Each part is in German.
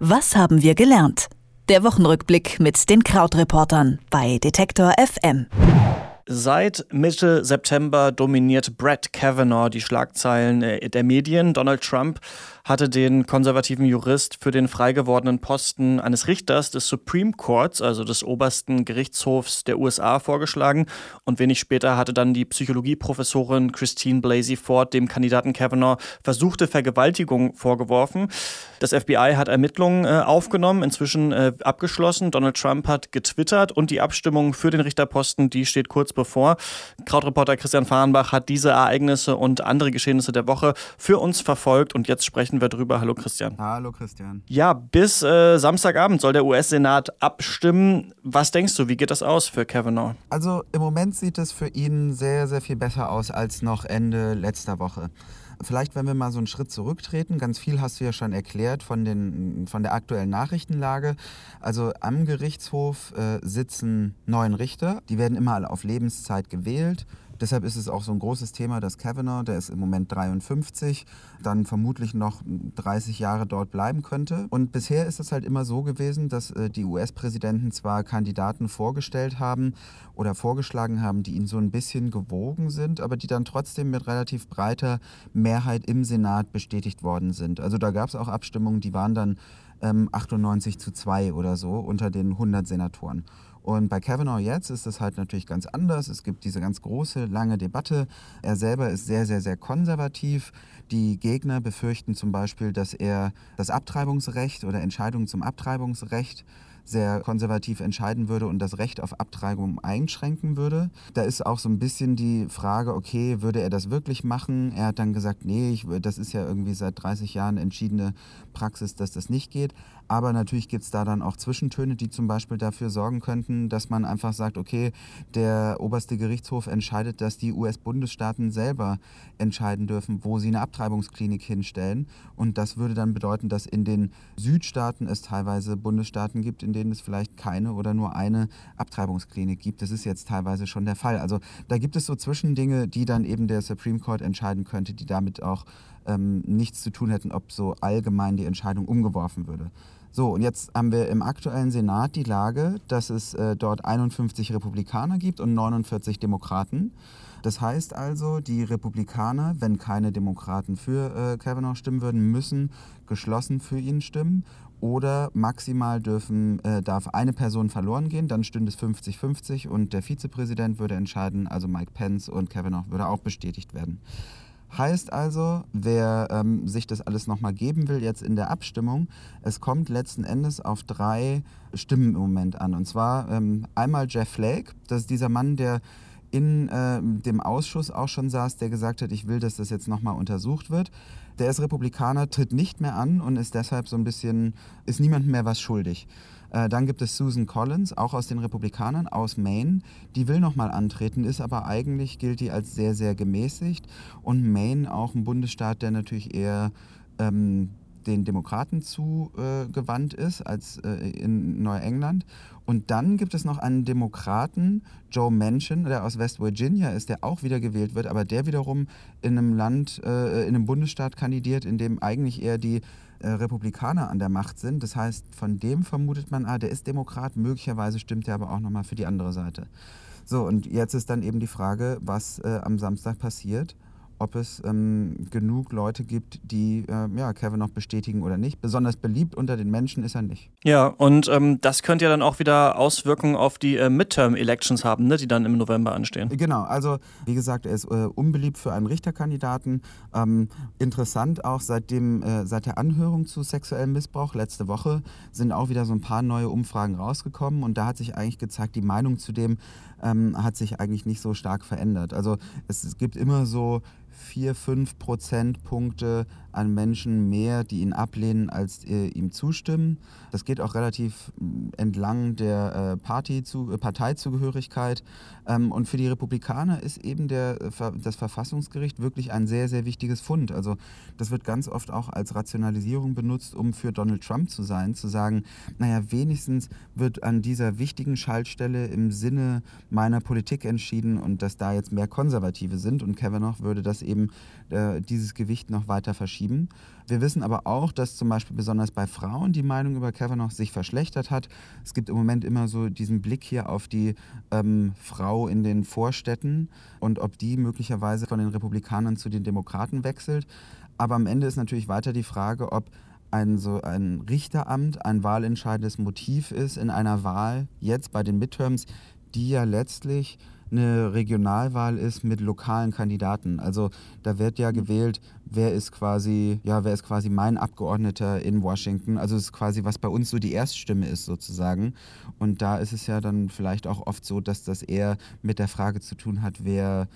Was haben wir gelernt? Der Wochenrückblick mit den Krautreportern bei Detektor FM. Seit Mitte September dominiert Brett Kavanaugh die Schlagzeilen äh, der Medien. Donald Trump hatte den konservativen Jurist für den frei gewordenen Posten eines Richters des Supreme Courts, also des obersten Gerichtshofs der USA, vorgeschlagen. Und wenig später hatte dann die Psychologieprofessorin Christine Blasey Ford dem Kandidaten Kavanaugh versuchte Vergewaltigung vorgeworfen. Das FBI hat Ermittlungen äh, aufgenommen, inzwischen äh, abgeschlossen. Donald Trump hat getwittert und die Abstimmung für den Richterposten, die steht kurz bevor. Krautreporter Christian Fahrenbach hat diese Ereignisse und andere Geschehnisse der Woche für uns verfolgt und jetzt sprechen wir drüber. Hallo Christian. Hallo Christian. Ja, bis äh, Samstagabend soll der US-Senat abstimmen. Was denkst du, wie geht das aus für Kavanaugh? Also im Moment sieht es für ihn sehr, sehr viel besser aus als noch Ende letzter Woche. Vielleicht, wenn wir mal so einen Schritt zurücktreten, ganz viel hast du ja schon erklärt von, den, von der aktuellen Nachrichtenlage. Also am Gerichtshof äh, sitzen neun Richter, die werden immer alle auf Lebenszeit gewählt. Deshalb ist es auch so ein großes Thema, dass Kavanaugh, der ist im Moment 53, dann vermutlich noch 30 Jahre dort bleiben könnte. Und bisher ist es halt immer so gewesen, dass äh, die US-Präsidenten zwar Kandidaten vorgestellt haben oder vorgeschlagen haben, die ihnen so ein bisschen gewogen sind, aber die dann trotzdem mit relativ breiter Mehrheit im Senat bestätigt worden sind. Also da gab es auch Abstimmungen, die waren dann ähm, 98 zu 2 oder so unter den 100 Senatoren. Und bei Kavanaugh jetzt ist es halt natürlich ganz anders. Es gibt diese ganz große, lange Debatte. Er selber ist sehr, sehr, sehr konservativ. Die Gegner befürchten zum Beispiel, dass er das Abtreibungsrecht oder Entscheidungen zum Abtreibungsrecht sehr konservativ entscheiden würde und das Recht auf Abtreibung einschränken würde. Da ist auch so ein bisschen die Frage, okay, würde er das wirklich machen? Er hat dann gesagt, nee, ich, das ist ja irgendwie seit 30 Jahren entschiedene Praxis, dass das nicht geht. Aber natürlich gibt es da dann auch Zwischentöne, die zum Beispiel dafür sorgen könnten, dass man einfach sagt, okay, der oberste Gerichtshof entscheidet, dass die US-Bundesstaaten selber entscheiden dürfen, wo sie eine Abtreibungsklinik hinstellen. Und das würde dann bedeuten, dass in den Südstaaten es teilweise Bundesstaaten gibt, in denen es vielleicht keine oder nur eine Abtreibungsklinik gibt. Das ist jetzt teilweise schon der Fall. Also da gibt es so Zwischendinge, die dann eben der Supreme Court entscheiden könnte, die damit auch ähm, nichts zu tun hätten, ob so allgemein die Entscheidung umgeworfen würde. So, und jetzt haben wir im aktuellen Senat die Lage, dass es äh, dort 51 Republikaner gibt und 49 Demokraten. Das heißt also, die Republikaner, wenn keine Demokraten für äh, Kavanaugh stimmen würden, müssen geschlossen für ihn stimmen. Oder maximal dürfen, äh, darf eine Person verloren gehen, dann stünde es 50-50 und der Vizepräsident würde entscheiden, also Mike Pence und Kavanaugh würde auch bestätigt werden. Heißt also, wer ähm, sich das alles nochmal geben will, jetzt in der Abstimmung, es kommt letzten Endes auf drei Stimmen im Moment an. Und zwar ähm, einmal Jeff Flake, das ist dieser Mann, der in äh, dem Ausschuss auch schon saß, der gesagt hat, ich will, dass das jetzt nochmal untersucht wird. Der ist Republikaner, tritt nicht mehr an und ist deshalb so ein bisschen, ist niemandem mehr was schuldig. Äh, dann gibt es Susan Collins, auch aus den Republikanern, aus Maine. Die will nochmal antreten, ist aber eigentlich, gilt die als sehr, sehr gemäßigt. Und Maine auch ein Bundesstaat, der natürlich eher ähm, den Demokraten zugewandt ist als äh, in Neuengland. Und dann gibt es noch einen Demokraten, Joe Manchin, der aus West Virginia ist, der auch wieder gewählt wird, aber der wiederum in einem Land, äh, in einem Bundesstaat kandidiert, in dem eigentlich eher die äh, Republikaner an der Macht sind. Das heißt, von dem vermutet man, ah, der ist Demokrat, möglicherweise stimmt er aber auch nochmal für die andere Seite. So, und jetzt ist dann eben die Frage, was äh, am Samstag passiert ob es ähm, genug Leute gibt, die äh, ja, Kevin noch bestätigen oder nicht. Besonders beliebt unter den Menschen ist er nicht. Ja, und ähm, das könnte ja dann auch wieder Auswirkungen auf die äh, Midterm-Elections haben, ne, die dann im November anstehen. Genau, also wie gesagt, er ist äh, unbeliebt für einen Richterkandidaten. Ähm, interessant auch seitdem, äh, seit der Anhörung zu sexuellem Missbrauch letzte Woche sind auch wieder so ein paar neue Umfragen rausgekommen und da hat sich eigentlich gezeigt, die Meinung zu dem ähm, hat sich eigentlich nicht so stark verändert. Also es, es gibt immer so vier, fünf Prozentpunkte an Menschen mehr, die ihn ablehnen, als äh, ihm zustimmen. Das geht auch relativ mm, entlang der äh, Party zu, äh, Parteizugehörigkeit. Ähm, und für die Republikaner ist eben der, äh, das Verfassungsgericht wirklich ein sehr, sehr wichtiges Fund. Also das wird ganz oft auch als Rationalisierung benutzt, um für Donald Trump zu sein, zu sagen, naja, wenigstens wird an dieser wichtigen Schaltstelle im Sinne meiner Politik entschieden und dass da jetzt mehr Konservative sind und Kavanaugh würde das eben äh, dieses Gewicht noch weiter verschieben. Wir wissen aber auch, dass zum Beispiel besonders bei Frauen die Meinung über Kavanaugh sich verschlechtert hat. Es gibt im Moment immer so diesen Blick hier auf die ähm, Frau in den Vorstädten und ob die möglicherweise von den Republikanern zu den Demokraten wechselt. Aber am Ende ist natürlich weiter die Frage, ob ein, so ein Richteramt ein wahlentscheidendes Motiv ist in einer Wahl jetzt bei den Midterms, die ja letztlich eine Regionalwahl ist mit lokalen Kandidaten. Also da wird ja gewählt, wer ist quasi, ja, wer ist quasi mein Abgeordneter in Washington. Also es ist quasi, was bei uns so die Erststimme ist sozusagen. Und da ist es ja dann vielleicht auch oft so, dass das eher mit der Frage zu tun hat, wer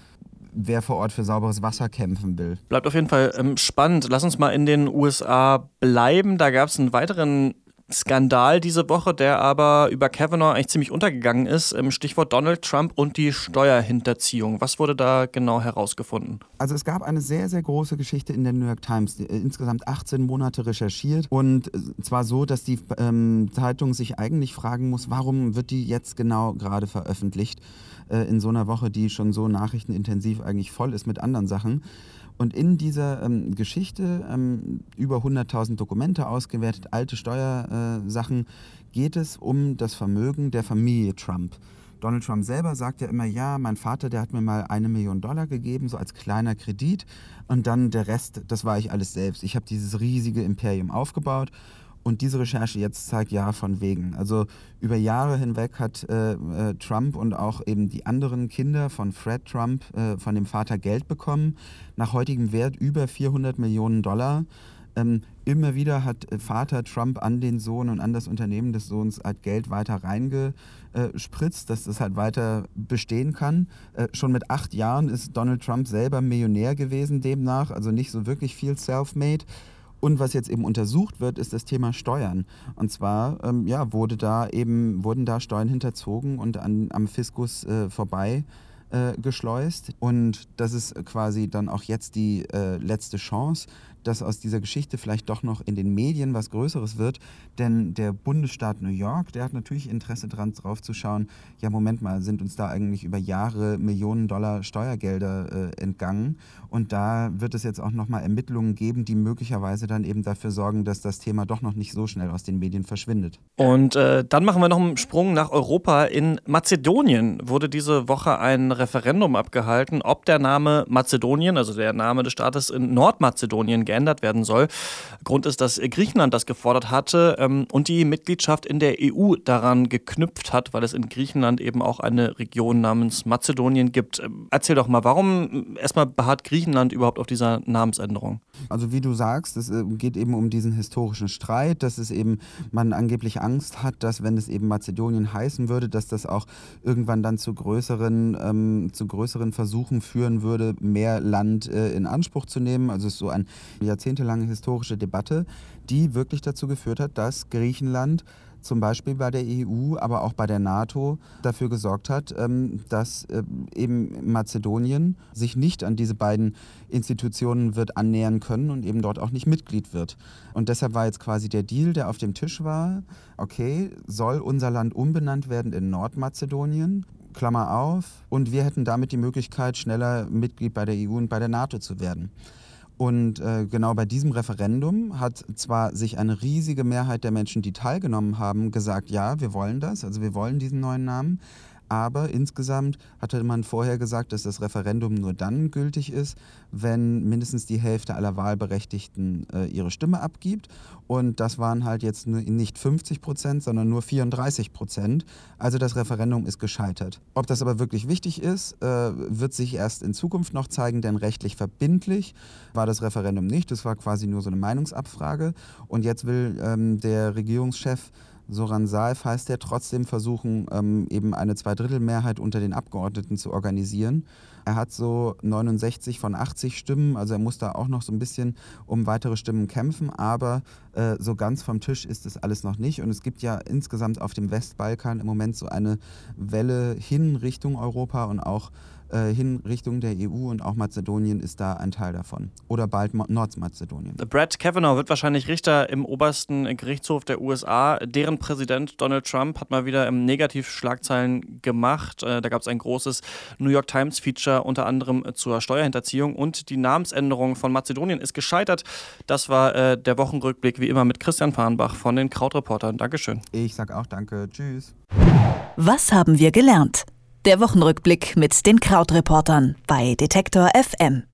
wer vor Ort für sauberes Wasser kämpfen will. Bleibt auf jeden Fall ähm, spannend. Lass uns mal in den USA bleiben. Da gab es einen weiteren Skandal diese Woche, der aber über Kavanaugh eigentlich ziemlich untergegangen ist. Stichwort Donald Trump und die Steuerhinterziehung. Was wurde da genau herausgefunden? Also es gab eine sehr, sehr große Geschichte in der New York Times, äh, insgesamt 18 Monate recherchiert. Und äh, zwar so, dass die ähm, Zeitung sich eigentlich fragen muss, warum wird die jetzt genau gerade veröffentlicht äh, in so einer Woche, die schon so nachrichtenintensiv eigentlich voll ist mit anderen Sachen. Und in dieser ähm, Geschichte, ähm, über 100.000 Dokumente ausgewertet, alte Steuersachen, geht es um das Vermögen der Familie Trump. Donald Trump selber sagt ja immer, ja, mein Vater, der hat mir mal eine Million Dollar gegeben, so als kleiner Kredit. Und dann der Rest, das war ich alles selbst. Ich habe dieses riesige Imperium aufgebaut und diese Recherche jetzt zeigt ja von wegen. Also über Jahre hinweg hat äh, äh, Trump und auch eben die anderen Kinder von Fred Trump äh, von dem Vater Geld bekommen. Nach heutigem Wert über 400 Millionen Dollar. Ähm, immer wieder hat äh, Vater Trump an den Sohn und an das Unternehmen des Sohns halt Geld weiter reingespritzt, dass das halt weiter bestehen kann. Äh, schon mit acht Jahren ist Donald Trump selber Millionär gewesen demnach, also nicht so wirklich viel self-made. Und was jetzt eben untersucht wird, ist das Thema Steuern. Und zwar ähm, ja, wurde da eben, wurden da Steuern hinterzogen und an, am Fiskus äh, vorbei äh, geschleust. Und das ist quasi dann auch jetzt die äh, letzte Chance, dass aus dieser Geschichte vielleicht doch noch in den Medien was Größeres wird. Denn der Bundesstaat New York, der hat natürlich Interesse daran, drauf zu schauen, ja, Moment mal, sind uns da eigentlich über Jahre Millionen Dollar Steuergelder äh, entgangen? Und da wird es jetzt auch nochmal Ermittlungen geben, die möglicherweise dann eben dafür sorgen, dass das Thema doch noch nicht so schnell aus den Medien verschwindet. Und äh, dann machen wir noch einen Sprung nach Europa. In Mazedonien wurde diese Woche ein Referendum abgehalten, ob der Name Mazedonien, also der Name des Staates in Nordmazedonien, geändert werden soll. Grund ist, dass Griechenland das gefordert hatte ähm, und die Mitgliedschaft in der EU daran geknüpft hat, weil es in Griechenland eben auch eine Region namens Mazedonien gibt. Ähm, erzähl doch mal, warum erstmal beharrt Griechenland überhaupt auf dieser Namensänderung? Also wie du sagst, es äh, geht eben um diesen historischen Streit, dass es eben man angeblich Angst hat, dass wenn es eben Mazedonien heißen würde, dass das auch irgendwann dann zu größeren, ähm, zu größeren Versuchen führen würde, mehr Land äh, in Anspruch zu nehmen. Also es ist so ein jahrzehntelange historische Debatte, die wirklich dazu geführt hat, dass Griechenland zum Beispiel bei der EU, aber auch bei der NATO dafür gesorgt hat, ähm, dass äh, eben Mazedonien sich nicht an diese beiden Institutionen wird annähern können und eben dort auch nicht Mitglied wird. Und deshalb war jetzt quasi der Deal, der auf dem Tisch war, okay, soll unser Land umbenannt werden in Nordmazedonien? Klammer auf. Und wir hätten damit die Möglichkeit, schneller Mitglied bei der EU und bei der NATO zu werden. Und äh, genau bei diesem Referendum hat zwar sich eine riesige Mehrheit der Menschen, die teilgenommen haben, gesagt, ja, wir wollen das, also wir wollen diesen neuen Namen, aber insgesamt hatte man vorher gesagt, dass das Referendum nur dann gültig ist, wenn mindestens die Hälfte aller Wahlberechtigten äh, ihre Stimme abgibt. Und das waren halt jetzt nicht 50 Prozent, sondern nur 34 Prozent. Also das Referendum ist gescheitert. Ob das aber wirklich wichtig ist, äh, wird sich erst in Zukunft noch zeigen, denn rechtlich verbindlich war das Referendum nicht. Das war quasi nur so eine Meinungsabfrage. Und jetzt will ähm, der Regierungschef Soran Saif heißt er, trotzdem versuchen, ähm, eben eine Zweidrittelmehrheit unter den Abgeordneten zu organisieren. Er hat so 69 von 80 Stimmen, also er muss da auch noch so ein bisschen um weitere Stimmen kämpfen, aber äh, so ganz vom Tisch ist es alles noch nicht. Und es gibt ja insgesamt auf dem Westbalkan im Moment so eine Welle hin Richtung Europa und auch äh, hin Richtung der EU und auch Mazedonien ist da ein Teil davon. Oder bald Nordmazedonien. Brett Kavanaugh wird wahrscheinlich Richter im obersten Gerichtshof der USA. Deren Präsident Donald Trump hat mal wieder im Negativschlagzeilen gemacht. Äh, da gab es ein großes New York Times Feature unter anderem zur Steuerhinterziehung und die Namensänderung von Mazedonien ist gescheitert. Das war äh, der Wochenrückblick wie immer mit Christian Farnbach von den Krautreportern. Dankeschön. Ich sag auch danke. Tschüss. Was haben wir gelernt? Der Wochenrückblick mit den Krautreportern bei Detektor FM.